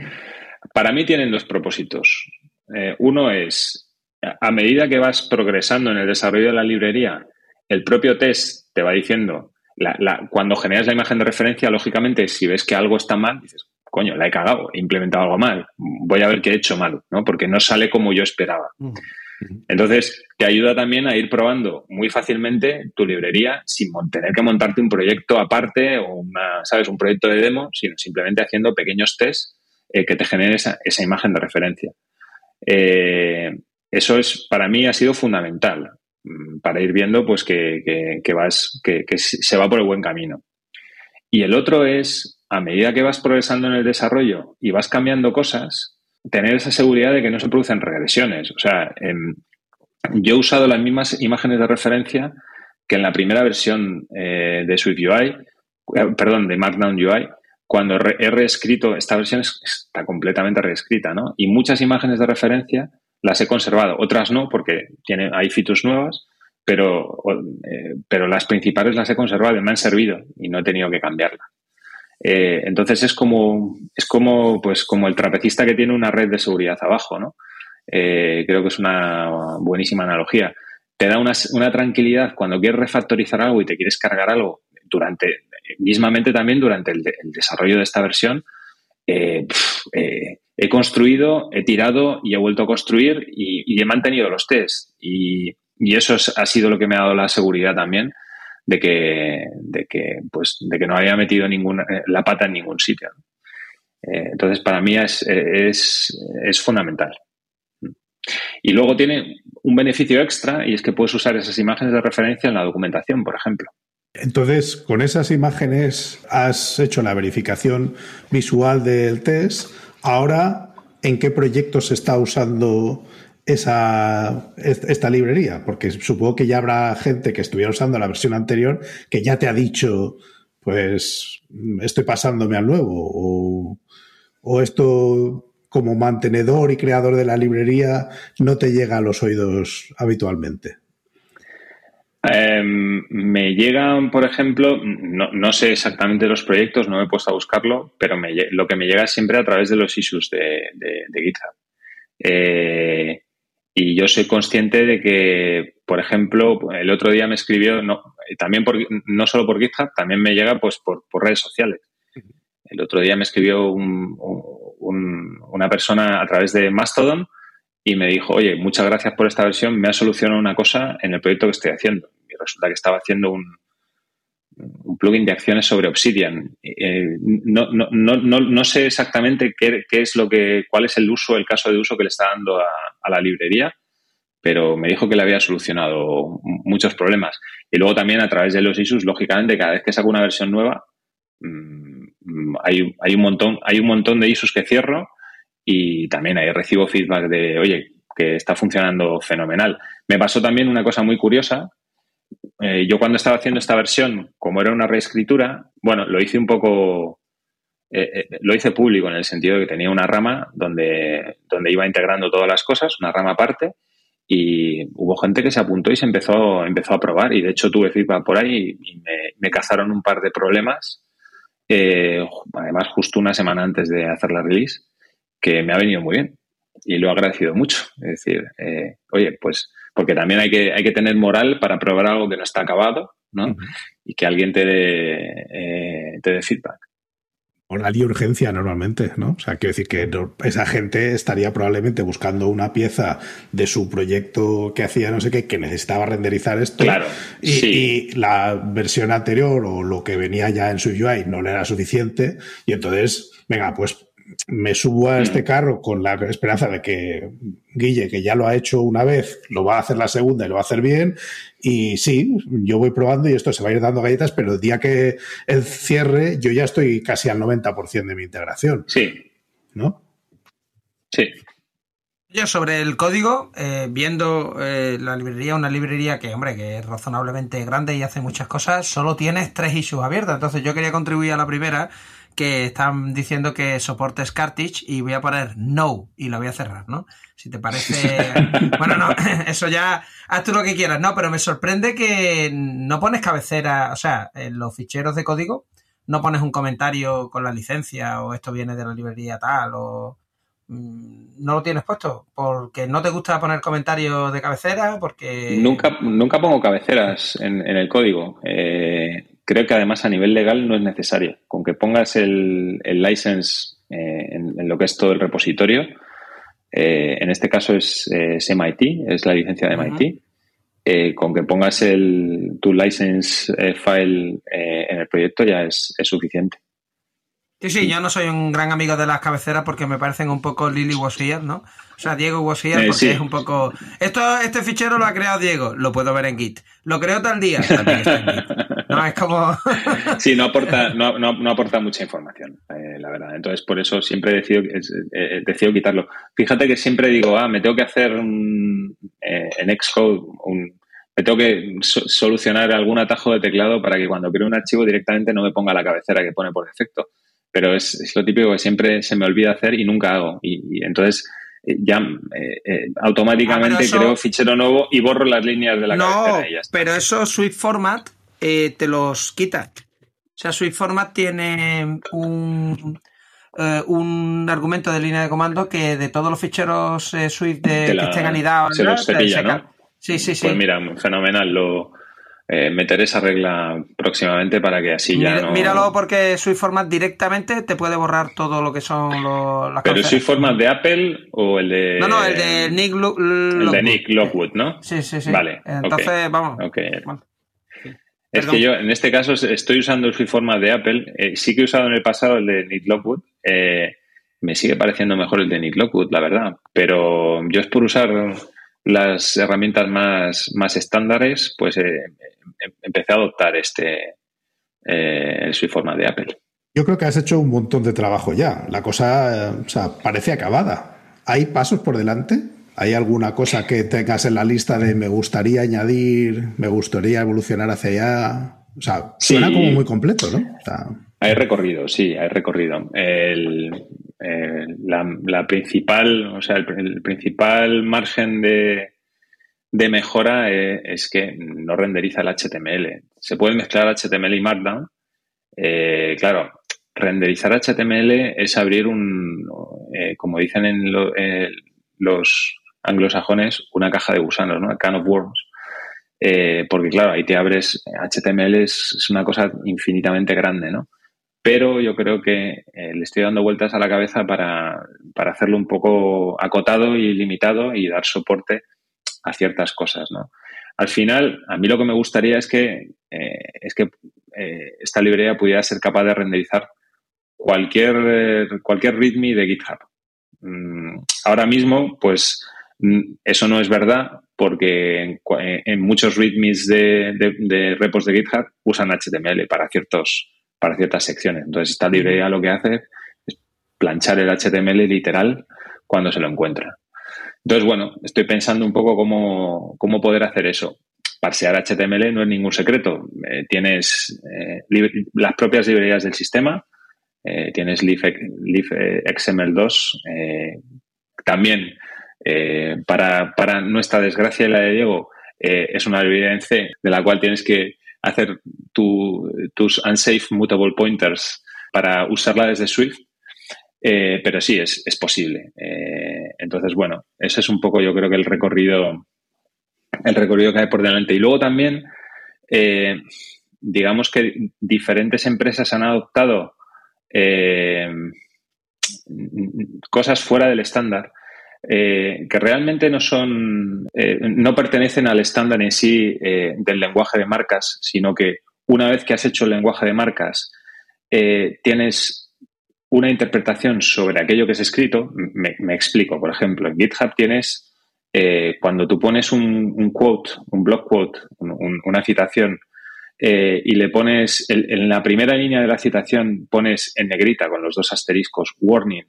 Para mí tienen dos propósitos. Eh, uno es, a medida que vas progresando en el desarrollo de la librería, el propio test te va diciendo, cuando generas la imagen de referencia, lógicamente, si ves que algo está mal, dices, coño, la he cagado, he implementado algo mal, voy a ver qué he hecho mal, ¿no? Porque no sale como yo esperaba. Entonces, te ayuda también a ir probando muy fácilmente tu librería sin tener que montarte un proyecto aparte o una, ¿sabes? un proyecto de demo, sino simplemente haciendo pequeños tests eh, que te generen esa, imagen de referencia. Eh, eso es, para mí, ha sido fundamental mm, para ir viendo pues que, vas, que se va por el buen camino. Y el otro es a medida que vas progresando en el desarrollo y vas cambiando cosas, tener esa seguridad de que no se producen regresiones. O sea, em, yo he usado las mismas imágenes de referencia que en la primera versión eh, de SwiftUI, eh, perdón, de Markdown UI, cuando he reescrito, esta versión está completamente reescrita, ¿no? Y muchas imágenes de referencia las he conservado, otras no, porque tiene, hay features nuevas, pero, eh, pero las principales las he conservado y me han servido y no he tenido que cambiarlas. Eh, entonces es como, es como, pues, como el trapecista que tiene una red de seguridad abajo, ¿no? Eh, creo que es una buenísima analogía. Te da una, tranquilidad cuando quieres refactorizar algo y te quieres cargar algo durante, mismamente también durante el, desarrollo de esta versión. Eh, he construido, he tirado y he vuelto a construir y, he mantenido los tests. Y, eso ha sido lo que me ha dado la seguridad también de que, de que, pues, de que no había metido ninguna, eh, la pata en ningún sitio. Eh, entonces, para mí es, es, es fundamental. Y luego tiene un beneficio extra y es que puedes usar esas imágenes de referencia en la documentación, por ejemplo. Entonces, con esas imágenes has hecho la verificación visual del test. Ahora, ¿en qué proyecto se está usando esa, esta librería, porque supongo que ya habrá gente que estuviera usando la versión anterior que ya te ha dicho, pues estoy pasándome al nuevo, o, o esto como mantenedor y creador de la librería no te llega a los oídos habitualmente. Em, me llegan, por ejemplo, no, sé exactamente los proyectos, no me he puesto a buscarlo, pero lo que me llega siempre a través de los issues de, de GitHub. Eh, y yo soy consciente de que, por ejemplo, el otro día me escribió, no, también por, no solo por GitHub, también me llega pues por, redes sociales. El otro día me escribió una persona a través de Mastodon y me dijo, oye, muchas gracias por esta versión, me ha solucionado una cosa en el proyecto que estoy haciendo. Y resulta que estaba haciendo un, un plugin de acciones sobre Obsidian. Eh, no, no, no, no, sé exactamente qué, es lo que, cuál es el uso, el caso de uso que le está dando a, la librería, pero me dijo que le había solucionado muchos problemas. Y luego también a través de los issues, lógicamente, cada vez que saco una versión nueva, mm, hay, hay, un montón, hay un montón de issues que cierro y también ahí recibo feedback de, oye, que está funcionando fenomenal. Me pasó también una cosa muy curiosa, eh, yo cuando estaba haciendo esta versión, como era una reescritura, bueno, lo hice un poco, eh, eh, lo hice público en el sentido de que tenía una rama donde, donde iba integrando todas las cosas, una rama aparte, y hubo gente que se apuntó y se empezó, empezó a probar, y de hecho tuve feedback por ahí y me, cazaron un par de problemas, además justo una semana antes de hacer la release, que me ha venido muy bien y lo he agradecido mucho. Es decir, oye, pues porque también hay que, hay que tener moral para probar algo que no está acabado, ¿no? Y que alguien te dé, eh, te dé feedback. Moral y urgencia normalmente, ¿no? O sea, quiero decir que esa gente estaría probablemente buscando una pieza de su proyecto que hacía no sé qué, que necesitaba renderizar esto. Claro. Y, y la versión anterior o lo que venía ya en su UI no le era suficiente. Y entonces, venga, pues me subo a este mm. carro con la esperanza de que Guille, que ya lo ha hecho una vez, lo va a hacer la segunda y lo va a hacer bien. Y sí, yo voy probando y esto se va a ir dando galletas, pero el día que el cierre, yo ya estoy casi al 90% de mi integración. Sí. ¿No? Sí. Yo sobre el código, eh, viendo eh, la librería, una librería que, hombre, que es razonablemente grande y hace muchas cosas, solo tienes tres issues abiertas. Entonces yo quería contribuir a la primera, que están diciendo que soportes Cartridge y voy a poner no y lo voy a cerrar, ¿no? Si te parece... bueno, no, eso ya, haz tú lo que quieras, no, pero me sorprende que no pones cabecera, o sea, en los ficheros de código no pones un comentario con la licencia o esto viene de la librería tal o mm, no lo tienes puesto porque no te gusta poner comentarios de cabecera porque nunca nunca pongo cabeceras en, el código. Eh, creo que además a nivel legal no es necesario. Con que pongas el, el license eh, en, lo que es todo el repositorio, eh, en este caso es, MIT, es la licencia de MIT. Eh, con que pongas el, tu license file en el proyecto ya es, es suficiente. Sí, sí, yo no soy un gran amigo de las cabeceras porque me parecen un poco Lily was ¿no? O sea, Diego was porque es un poco... Esto, este fichero lo ha creado Diego, lo puedo ver en Git. Lo creo tal día, también está en Git. No, es como... sí, no aporta, no, no, aporta mucha información, eh, la verdad. Entonces, por eso siempre decido, eh, decido quitarlo. Fíjate que siempre digo, ah, me tengo que hacer un, eh, en Xcode un, me tengo que solucionar algún atajo de teclado para que cuando creo un archivo directamente no me ponga la cabecera que pone por defecto. Pero es, lo típico que siempre se me olvida hacer y nunca hago. Y, entonces ya automáticamente ah, creo fichero nuevo y borro las líneas de la ya está. Pero eso Swift Format eh, te los quita. O sea, Swift Format tiene un, eh, un argumento de línea de comando que de todos los ficheros eh, Swift de, que estén anidados, se los cepilla, ¿no? Sí, sí, sí. Pues mira, fenomenal. Lo, meter esa regla próximamente para que así ya no... Míralo porque Swift Format directamente te puede borrar todo lo que son los, las ¿Pero el Swift Format de Apple o el de...? No, no, el de Nick Lockwood. El de Nick Lockwood, ¿no? Sí, sí, sí. Vale. Entonces, vamos. Okay. Es que yo en este caso estoy usando el format de Apple. Eh, sí que he usado en el pasado el de Nick Lockwood. Eh, me sigue pareciendo mejor el de Nick Lockwood, la verdad. Pero yo es por usar las herramientas más, más estándares, pues eh, empecé a adoptar este el Swift format de Apple. Yo creo que has hecho un montón de trabajo ya. La cosa, o sea, parece acabada. ¿Hay pasos por delante? ¿Hay alguna cosa que tengas en la lista de me gustaría añadir, me gustaría evolucionar hacia allá? O sea, suena como muy completo, ¿no? Hay recorrido, sí, hay recorrido. la, principal, o sea, el, principal margen de, mejora eh, es, que no renderiza el HTML. Se puede mezclar HTML y Markdown. Eh, claro, renderizar HTML es abrir un, eh, como dicen en los anglosajones una caja de gusanos, ¿no? Can of worms. Eh, porque claro, ahí te abres, HTML es, una cosa infinitamente grande, ¿no? Pero yo creo que eh, le estoy dando vueltas a la cabeza para, hacerlo un poco acotado y limitado y dar soporte a ciertas cosas, ¿no? Al final, a mí lo que me gustaría es que, eh, es que esta librería pudiera ser capaz de renderizar cualquier, cualquier README de GitHub. Mm, ahora mismo, pues Mm, eso no es verdad porque en, muchos readmes de, repos de GitHub usan HTML para, ciertos, para ciertas secciones. Entonces, esta librería lo que hace es planchar el HTML literal cuando se lo encuentra. Entonces, bueno, estoy pensando un poco cómo, poder hacer eso. Parsear HTML no es ningún secreto. Eh, tienes eh, las propias librerías del sistema, eh, tienes xml2, también eh, para, para, nuestra desgracia y la de Diego, es una evidencia de la cual tienes que hacer tus unsafe mutable pointers para usarla desde Swift. Eh, pero sí, es, es posible. entonces, bueno, ese es un poco, yo creo que el recorrido, el recorrido que hay por delante. Y luego también, digamos que diferentes empresas han adoptado cosas fuera del estándar eh, que realmente no son, eh, no pertenecen al estándar en sí eh, del lenguaje de marcas, sino que una vez que has hecho el lenguaje de marcas, tienes una interpretación sobre aquello que es escrito, me, explico. Por ejemplo, en GitHub tienes, eh, cuando tú pones un, quote, un block quote, una citación, eh, y le pones, en la primera línea de la citación pones en negrita con los dos asteriscos warning,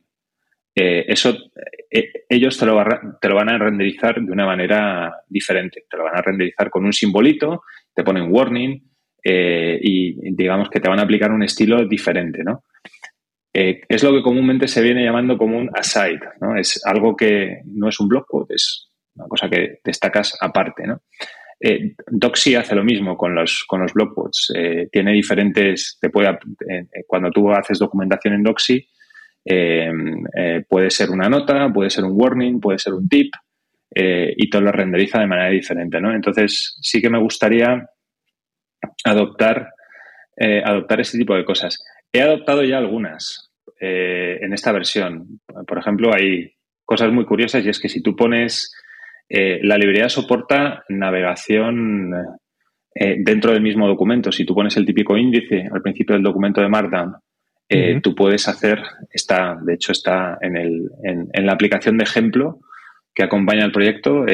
eh, eso ellos te lo, te lo van a renderizar de una manera diferente. Te lo van a renderizar con un simbolito, te ponen warning y digamos que te van a aplicar un estilo diferente, ¿no? Eh, es lo que comúnmente se viene llamando como un aside, ¿no? Es algo que no es un block quote, es una cosa que destacas aparte, ¿no? Eh, Doxy hace lo mismo con los, con los quotes. Eh, tiene diferentes, te puede, cuando tú haces documentación en Doxy, puede ser una nota, puede ser un warning, puede ser un tip, y todo lo renderiza de manera diferente, ¿no? Entonces, sí que me gustaría adoptar, adoptar ese tipo de cosas. He adoptado ya algunas. Eh, en esta versión. Por ejemplo, hay cosas muy curiosas y es que si tú pones, eh, la librería soporta navegación eh, dentro del mismo documento. Si tú pones el típico índice al principio del documento de Markdown, tú puedes hacer, está, de hecho está en, el, en, la aplicación de ejemplo que acompaña al proyecto,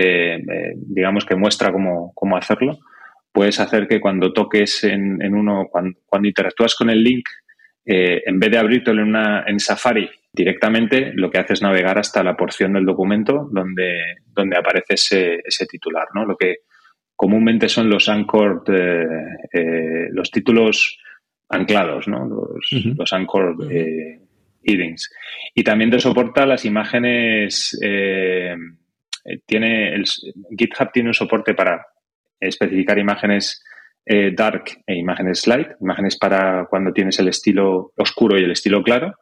digamos que muestra cómo, cómo, hacerlo. Puedes hacer que cuando toques en, en uno, cuando, cuando interactúas con el link, eh, en vez de abrirlo en, una, en Safari directamente, lo que hace es navegar hasta la porción del documento donde, donde aparece ese, ese titular, ¿no? Lo que comúnmente son los anchored, eh, eh, los títulos anclados, ¿no? Los, los anchored headings. Y también te soporta las imágenes, tiene el, GitHub tiene un soporte para especificar imágenes eh, dark e imágenes light, imágenes para cuando tienes el estilo oscuro y el estilo claro,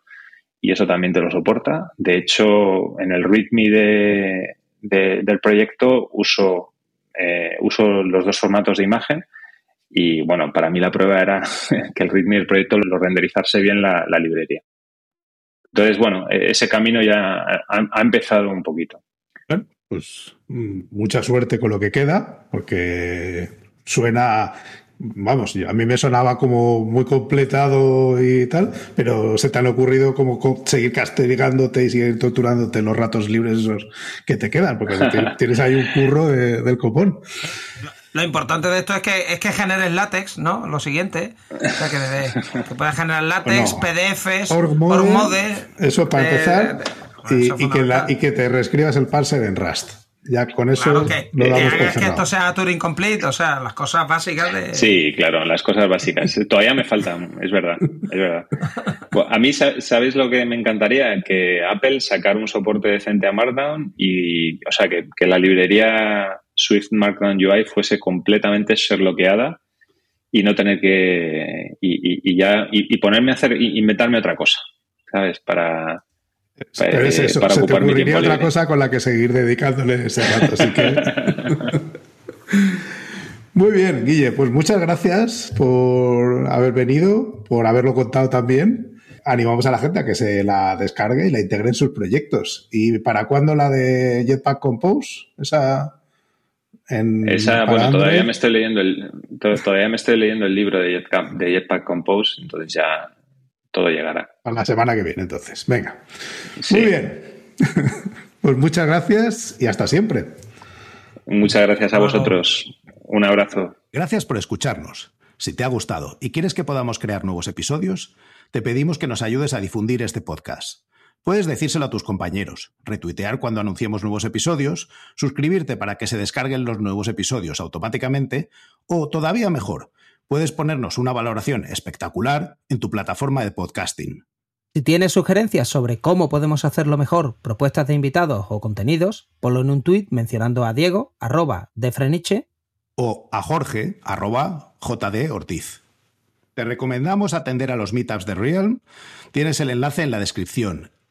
y eso también te lo soporta. De hecho, en el README del proyecto uso, eh, uso los dos formatos de imagen y bueno, para mí la prueba era que el README del proyecto lo renderizarse bien la, librería. Entonces, bueno, e, ese camino ya ha, ha empezado un poquito. pues mm, mucha suerte con lo que queda, porque suena vamos, a mí me sonaba como muy completado y tal, pero se te han ocurrido como seguir castigándote y seguir torturándote los ratos libres esos que te quedan, porque tienes ahí un curro del copón. Lo importante de esto es que es que generes látex, ¿no? Lo siguiente, o sea, que, que puedas generar látex, PDFs, org-mode, eso para empezar, y, que y que te reescribas el parser en Rust. Ya con eso lo damos que, que esto sea Turing Complete, o sea, las cosas básicas de... Sí, claro, las cosas básicas. Todavía me faltan, es verdad, es verdad. a mí, ¿sabéis lo que me encantaría? Que Apple sacara un soporte decente a Markdown y, o sea, que, la librería Swift Markdown UI fuese completamente sherlockeada y no tener que... y, ya... y, ponerme a hacer... inventarme otra cosa, ¿sabes? Para pero es eso, se te ocurriría otra cosa con la que seguir dedicándole ese rato, así que... Muy bien, Guille, pues muchas gracias por haber venido, por haberlo contado también. Animamos a la gente a que se la descargue y la integre en sus proyectos. ¿Y para cuándo la de Jetpack Compose? Esa... En, Esa, bueno, todavía me estoy leyendo el, todavía me estoy leyendo el libro de Jetpack, de Jetpack Compose, entonces ya todo llegará. A la semana que viene, entonces. Venga. Muy bien. pues muchas gracias y hasta siempre. Muchas gracias a vosotros. Un abrazo. Gracias por escucharnos. Si te ha gustado y quieres que podamos crear nuevos episodios, te pedimos que nos ayudes a difundir este podcast. Puedes decírselo a tus compañeros, retuitear cuando anunciemos nuevos episodios, suscribirte para que se descarguen los nuevos episodios automáticamente o, todavía mejor, puedes ponernos una valoración espectacular en tu plataforma de podcasting. Si tienes sugerencias sobre cómo podemos hacerlo mejor, propuestas de invitados o contenidos, ponlo en un tuit mencionando a Diego, arroba de Freniche, o a Jorge, arroba JD Ortiz. Te recomendamos atender a los meetups de Realm. Tienes el enlace en la descripción.